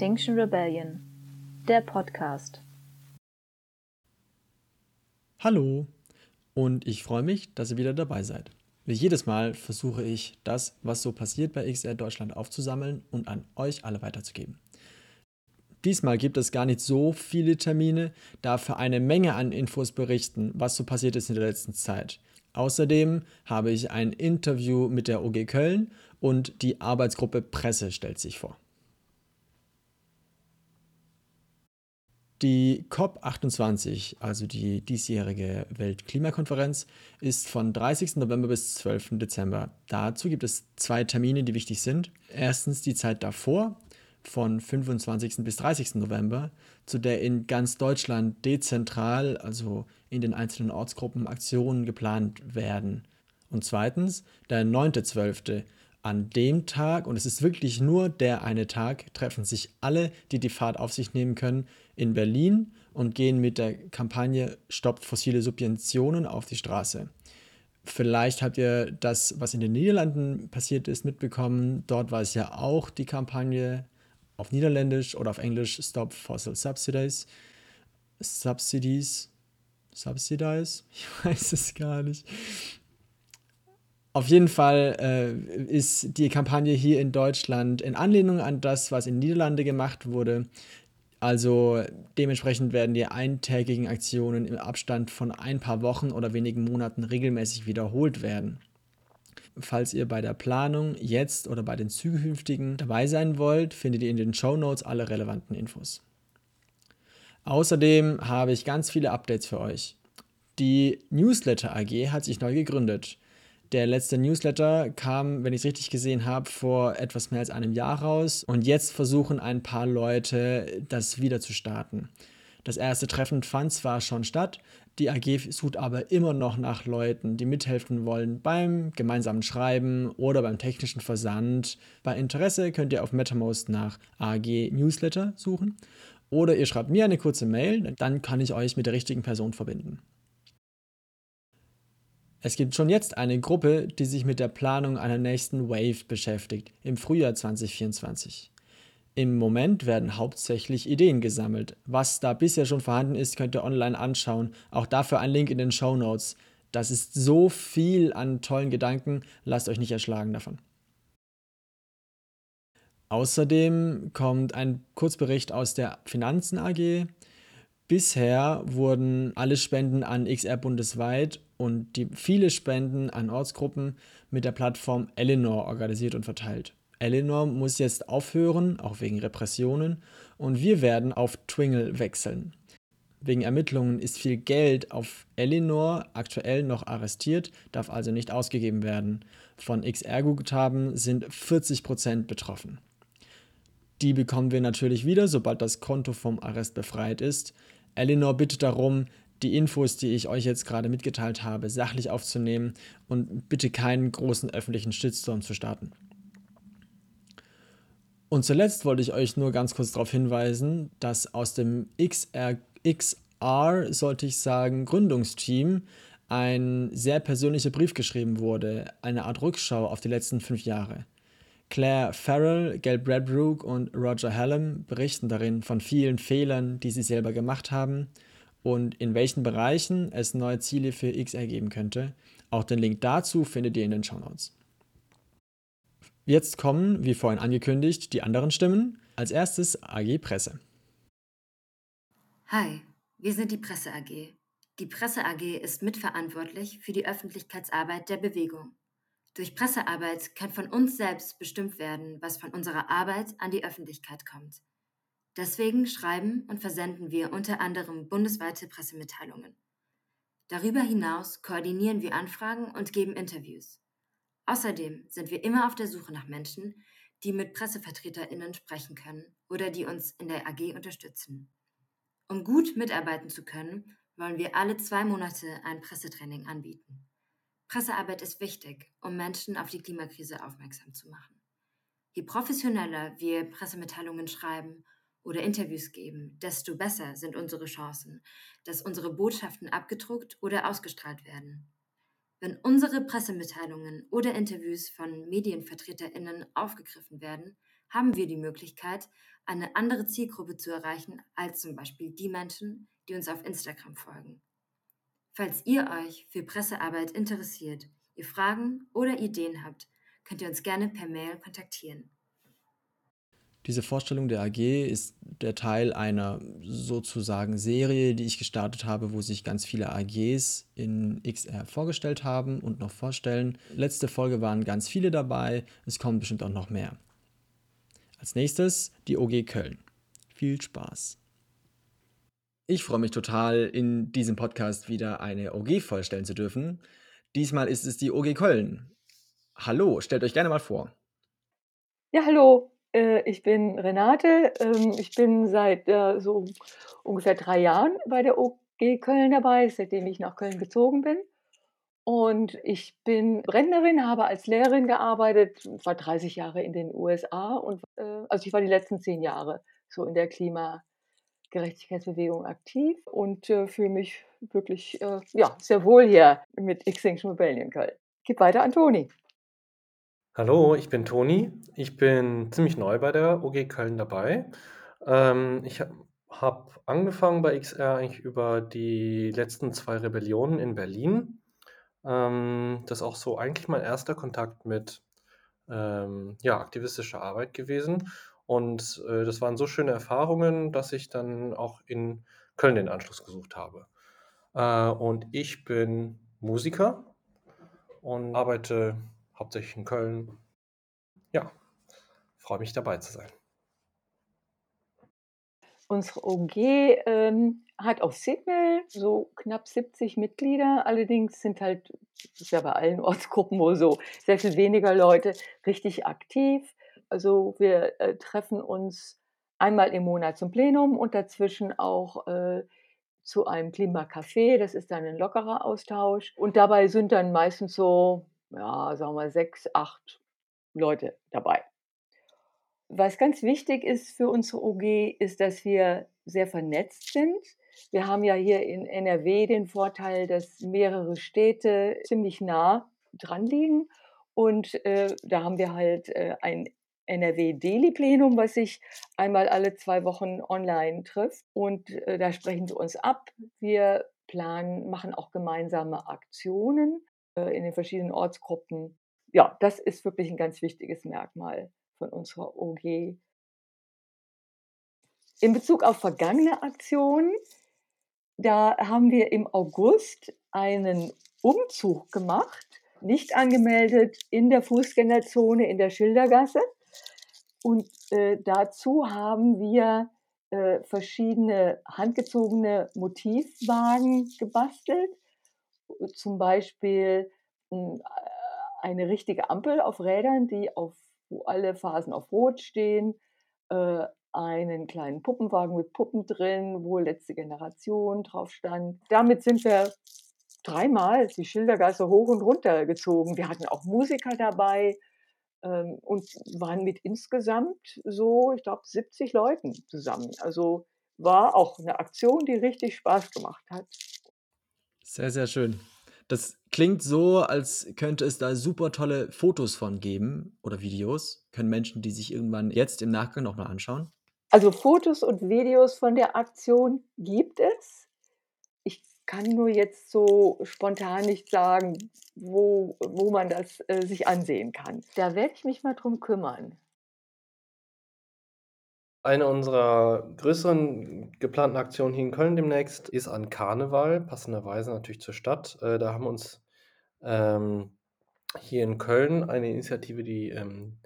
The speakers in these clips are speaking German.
Extinction Rebellion, der Podcast. Hallo und ich freue mich, dass ihr wieder dabei seid. Wie jedes Mal versuche ich, das, was so passiert bei XR Deutschland aufzusammeln und an euch alle weiterzugeben. Diesmal gibt es gar nicht so viele Termine, dafür eine Menge an Infos berichten, was so passiert ist in der letzten Zeit. Außerdem habe ich ein Interview mit der OG Köln und die Arbeitsgruppe Presse stellt sich vor. Die COP28, also die diesjährige Weltklimakonferenz, ist von 30. November bis 12. Dezember. Dazu gibt es zwei Termine, die wichtig sind. Erstens die Zeit davor, von 25. bis 30. November, zu der in ganz Deutschland dezentral, also in den einzelnen Ortsgruppen, Aktionen geplant werden. Und zweitens der 9.12. An dem Tag, und es ist wirklich nur der eine Tag, treffen sich alle, die die Fahrt auf sich nehmen können, in Berlin und gehen mit der Kampagne Stoppt fossile Subventionen auf die Straße. Vielleicht habt ihr das, was in den Niederlanden passiert ist, mitbekommen. Dort war es ja auch die Kampagne auf Niederländisch oder auf Englisch Stop Fossil Subsidies. Subsidies. Subsidize? Ich weiß es gar nicht. Auf jeden Fall äh, ist die Kampagne hier in Deutschland in Anlehnung an das, was in Niederlande gemacht wurde. Also dementsprechend werden die eintägigen Aktionen im Abstand von ein paar Wochen oder wenigen Monaten regelmäßig wiederholt werden. Falls ihr bei der Planung jetzt oder bei den zukünftigen dabei sein wollt, findet ihr in den Show Notes alle relevanten Infos. Außerdem habe ich ganz viele Updates für euch. Die Newsletter AG hat sich neu gegründet. Der letzte Newsletter kam, wenn ich es richtig gesehen habe, vor etwas mehr als einem Jahr raus und jetzt versuchen ein paar Leute, das wieder zu starten. Das erste Treffen fand zwar schon statt, die AG sucht aber immer noch nach Leuten, die mithelfen wollen beim gemeinsamen Schreiben oder beim technischen Versand. Bei Interesse könnt ihr auf MetaMost nach AG Newsletter suchen oder ihr schreibt mir eine kurze Mail, dann kann ich euch mit der richtigen Person verbinden. Es gibt schon jetzt eine Gruppe, die sich mit der Planung einer nächsten Wave beschäftigt, im Frühjahr 2024. Im Moment werden hauptsächlich Ideen gesammelt. Was da bisher schon vorhanden ist, könnt ihr online anschauen. Auch dafür ein Link in den Show Notes. Das ist so viel an tollen Gedanken, lasst euch nicht erschlagen davon. Außerdem kommt ein Kurzbericht aus der Finanzen AG. Bisher wurden alle Spenden an XR bundesweit und die viele Spenden an Ortsgruppen mit der Plattform Eleanor organisiert und verteilt. Eleanor muss jetzt aufhören, auch wegen Repressionen, und wir werden auf Twingle wechseln. Wegen Ermittlungen ist viel Geld auf Eleanor aktuell noch arrestiert, darf also nicht ausgegeben werden. Von XR-Guthaben sind 40% betroffen. Die bekommen wir natürlich wieder, sobald das Konto vom Arrest befreit ist. Eleanor bittet darum, die Infos, die ich euch jetzt gerade mitgeteilt habe, sachlich aufzunehmen und bitte keinen großen öffentlichen Shitstorm zu starten. Und zuletzt wollte ich euch nur ganz kurz darauf hinweisen, dass aus dem XR, XR, sollte ich sagen, Gründungsteam ein sehr persönlicher Brief geschrieben wurde, eine Art Rückschau auf die letzten fünf Jahre. Claire Farrell, Gail Bradbrook und Roger Hallam berichten darin von vielen Fehlern, die sie selber gemacht haben und in welchen Bereichen es neue Ziele für X ergeben könnte. Auch den Link dazu findet ihr in den Show Notes. Jetzt kommen, wie vorhin angekündigt, die anderen Stimmen. Als erstes AG Presse. Hi, wir sind die Presse AG. Die Presse AG ist mitverantwortlich für die Öffentlichkeitsarbeit der Bewegung. Durch Pressearbeit kann von uns selbst bestimmt werden, was von unserer Arbeit an die Öffentlichkeit kommt. Deswegen schreiben und versenden wir unter anderem bundesweite Pressemitteilungen. Darüber hinaus koordinieren wir Anfragen und geben Interviews. Außerdem sind wir immer auf der Suche nach Menschen, die mit Pressevertreterinnen sprechen können oder die uns in der AG unterstützen. Um gut mitarbeiten zu können, wollen wir alle zwei Monate ein Pressetraining anbieten. Pressearbeit ist wichtig, um Menschen auf die Klimakrise aufmerksam zu machen. Je professioneller wir Pressemitteilungen schreiben oder Interviews geben, desto besser sind unsere Chancen, dass unsere Botschaften abgedruckt oder ausgestrahlt werden. Wenn unsere Pressemitteilungen oder Interviews von Medienvertreterinnen aufgegriffen werden, haben wir die Möglichkeit, eine andere Zielgruppe zu erreichen als zum Beispiel die Menschen, die uns auf Instagram folgen. Falls ihr euch für Pressearbeit interessiert, ihr Fragen oder Ideen habt, könnt ihr uns gerne per Mail kontaktieren. Diese Vorstellung der AG ist der Teil einer sozusagen Serie, die ich gestartet habe, wo sich ganz viele AGs in XR vorgestellt haben und noch vorstellen. Letzte Folge waren ganz viele dabei, es kommen bestimmt auch noch mehr. Als nächstes die OG Köln. Viel Spaß. Ich freue mich total, in diesem Podcast wieder eine OG vorstellen zu dürfen. Diesmal ist es die OG Köln. Hallo, stellt euch gerne mal vor. Ja, hallo, äh, ich bin Renate. Ähm, ich bin seit äh, so ungefähr drei Jahren bei der OG Köln dabei, seitdem ich nach Köln gezogen bin. Und ich bin Rentnerin, habe als Lehrerin gearbeitet, war 30 Jahre in den USA und äh, also ich war die letzten zehn Jahre so in der Klimagerechtigkeitsbewegung aktiv und fühle mich wirklich ja, sehr wohl hier mit Extinction Rebellion Köln. Gib weiter an Toni. Hallo, ich bin Toni. Ich bin ziemlich neu bei der OG Köln dabei. Ähm, ich habe hab angefangen bei XR eigentlich über die letzten zwei Rebellionen in Berlin. Ähm, das ist auch so eigentlich mein erster Kontakt mit ähm, ja, aktivistischer Arbeit gewesen. Und äh, das waren so schöne Erfahrungen, dass ich dann auch in Köln den Anschluss gesucht habe. Äh, und ich bin Musiker und arbeite hauptsächlich in Köln. Ja, freue mich dabei zu sein. Unsere OG ähm, hat auf Signal so knapp 70 Mitglieder. Allerdings sind halt, das ist ja bei allen Ortsgruppen wohl so, sehr viel weniger Leute richtig aktiv. Also wir äh, treffen uns einmal im Monat zum Plenum und dazwischen auch äh, zu einem Klimacafé. Das ist dann ein lockerer Austausch. Und dabei sind dann meistens so ja, sagen wir, sechs, acht Leute dabei. Was ganz wichtig ist für unsere OG, ist, dass wir sehr vernetzt sind. Wir haben ja hier in NRW den Vorteil, dass mehrere Städte ziemlich nah dran liegen. Und äh, da haben wir halt äh, ein NRW-Deli-Plenum, was sich einmal alle zwei Wochen online trifft. Und äh, da sprechen wir uns ab. Wir planen, machen auch gemeinsame Aktionen. Äh, in den verschiedenen Ortsgruppen. Ja, das ist wirklich ein ganz wichtiges Merkmal von unserer OG. In Bezug auf vergangene Aktionen, da haben wir im August einen Umzug gemacht, nicht angemeldet in der Fußgängerzone in der Schildergasse. Und äh, dazu haben wir äh, verschiedene handgezogene Motivwagen gebastelt zum Beispiel hm, eine richtige Ampel auf Rädern, die auf, wo alle Phasen auf Rot stehen, äh, einen kleinen Puppenwagen mit Puppen drin, wo letzte Generation drauf stand. Damit sind wir dreimal die Schildergasse hoch und runter gezogen. Wir hatten auch Musiker dabei ähm, und waren mit insgesamt so, ich glaube, 70 Leuten zusammen. Also war auch eine Aktion, die richtig Spaß gemacht hat. Sehr, sehr schön. Das klingt so, als könnte es da super tolle Fotos von geben oder Videos. Können Menschen die sich irgendwann jetzt im Nachgang noch mal anschauen? Also Fotos und Videos von der Aktion gibt es. Ich kann nur jetzt so spontan nicht sagen, wo, wo man das äh, sich ansehen kann. Da werde ich mich mal drum kümmern. Eine unserer größeren geplanten Aktionen hier in Köln demnächst ist an Karneval, passenderweise natürlich zur Stadt. Äh, da haben uns ähm, hier in Köln eine Initiative, die ähm,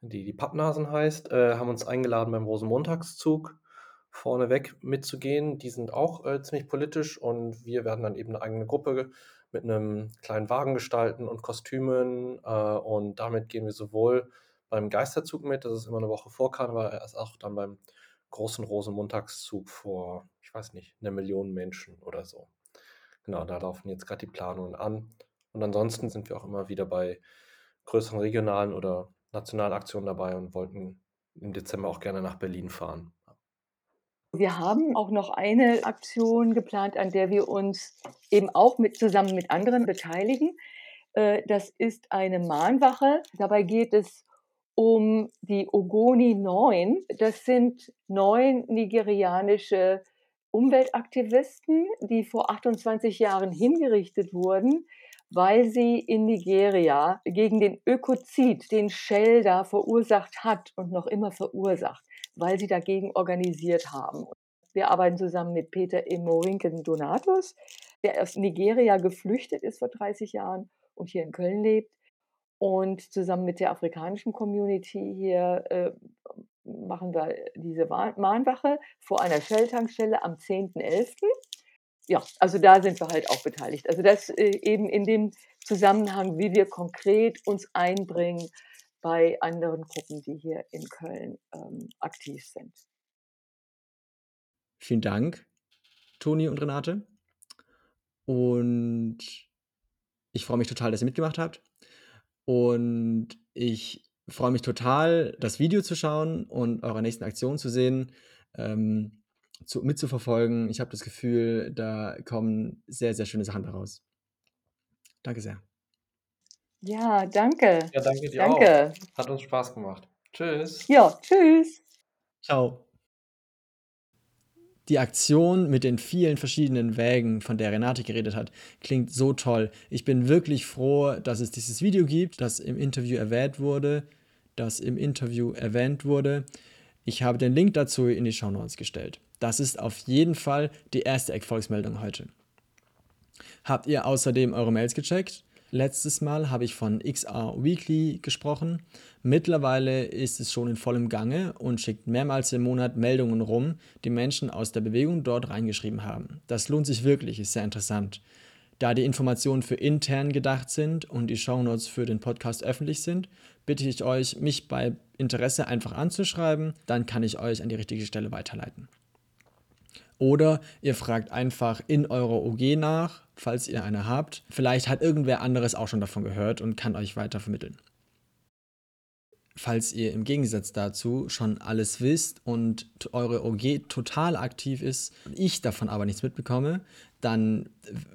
die, die Pappnasen heißt, äh, haben uns eingeladen beim Rosenmontagszug vorneweg mitzugehen. Die sind auch äh, ziemlich politisch und wir werden dann eben eine eigene Gruppe mit einem kleinen Wagen gestalten und Kostümen äh, und damit gehen wir sowohl beim Geisterzug mit, das ist immer eine Woche vor Karneval, erst auch dann beim großen Rosenmontagszug vor, ich weiß nicht, einer Million Menschen oder so. Genau, da laufen jetzt gerade die Planungen an. Und ansonsten sind wir auch immer wieder bei größeren regionalen oder nationalen Aktionen dabei und wollten im Dezember auch gerne nach Berlin fahren. Wir haben auch noch eine Aktion geplant, an der wir uns eben auch mit, zusammen mit anderen beteiligen. Äh, das ist eine Mahnwache. Dabei geht es um die Ogoni 9. Das sind neun nigerianische Umweltaktivisten, die vor 28 Jahren hingerichtet wurden, weil sie in Nigeria gegen den Ökozid, den Shell da verursacht hat und noch immer verursacht, weil sie dagegen organisiert haben. Wir arbeiten zusammen mit Peter Emorinken Donatus, der aus Nigeria geflüchtet ist vor 30 Jahren und hier in Köln lebt. Und zusammen mit der afrikanischen Community hier äh, machen wir diese Mahnwache vor einer Shell-Tankstelle am 10.11. Ja, also da sind wir halt auch beteiligt. Also das äh, eben in dem Zusammenhang, wie wir konkret uns einbringen bei anderen Gruppen, die hier in Köln ähm, aktiv sind. Vielen Dank, Toni und Renate. Und ich freue mich total, dass ihr mitgemacht habt. Und ich freue mich total, das Video zu schauen und eure nächsten Aktionen zu sehen, ähm, zu, mitzuverfolgen. Ich habe das Gefühl, da kommen sehr, sehr schöne Sachen daraus. Danke sehr. Ja, danke. Ja, danke dir danke. auch. Hat uns Spaß gemacht. Tschüss. Ja, tschüss. Ciao. Die Aktion mit den vielen verschiedenen Wägen, von der Renate geredet hat, klingt so toll. Ich bin wirklich froh, dass es dieses Video gibt, das im Interview erwähnt wurde, das im Interview erwähnt wurde. Ich habe den Link dazu in die Show Notes gestellt. Das ist auf jeden Fall die erste Erfolgsmeldung heute. Habt ihr außerdem eure Mails gecheckt? Letztes Mal habe ich von XR Weekly gesprochen. Mittlerweile ist es schon in vollem Gange und schickt mehrmals im Monat Meldungen rum, die Menschen aus der Bewegung dort reingeschrieben haben. Das lohnt sich wirklich, ist sehr interessant. Da die Informationen für intern gedacht sind und die Shownotes für den Podcast öffentlich sind, bitte ich euch, mich bei Interesse einfach anzuschreiben, dann kann ich euch an die richtige Stelle weiterleiten. Oder ihr fragt einfach in eurer OG nach, falls ihr eine habt. Vielleicht hat irgendwer anderes auch schon davon gehört und kann euch weiter vermitteln. Falls ihr im Gegensatz dazu schon alles wisst und eure OG total aktiv ist, ich davon aber nichts mitbekomme, dann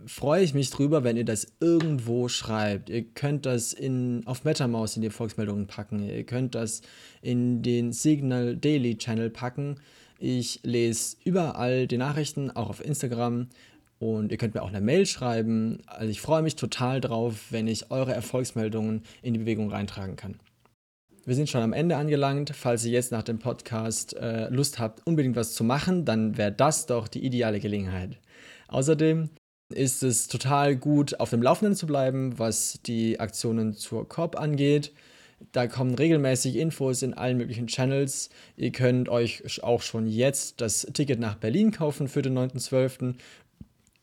freue ich mich drüber, wenn ihr das irgendwo schreibt. Ihr könnt das in, auf MetaMouse in die Volksmeldungen packen, ihr könnt das in den Signal Daily Channel packen. Ich lese überall die Nachrichten, auch auf Instagram. Und ihr könnt mir auch eine Mail schreiben. Also ich freue mich total drauf, wenn ich eure Erfolgsmeldungen in die Bewegung reintragen kann. Wir sind schon am Ende angelangt. Falls ihr jetzt nach dem Podcast äh, Lust habt, unbedingt was zu machen, dann wäre das doch die ideale Gelegenheit. Außerdem ist es total gut, auf dem Laufenden zu bleiben, was die Aktionen zur COP angeht. Da kommen regelmäßig Infos in allen möglichen Channels. Ihr könnt euch auch schon jetzt das Ticket nach Berlin kaufen für den 9.12.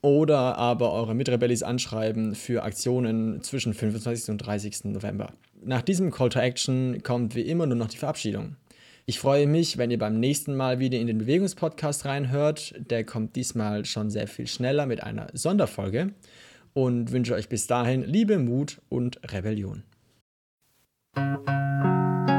Oder aber eure Mitrebellis anschreiben für Aktionen zwischen 25. und 30. November. Nach diesem Call to Action kommt wie immer nur noch die Verabschiedung. Ich freue mich, wenn ihr beim nächsten Mal wieder in den Bewegungspodcast reinhört. Der kommt diesmal schon sehr viel schneller mit einer Sonderfolge und wünsche euch bis dahin Liebe, Mut und Rebellion. Thank you.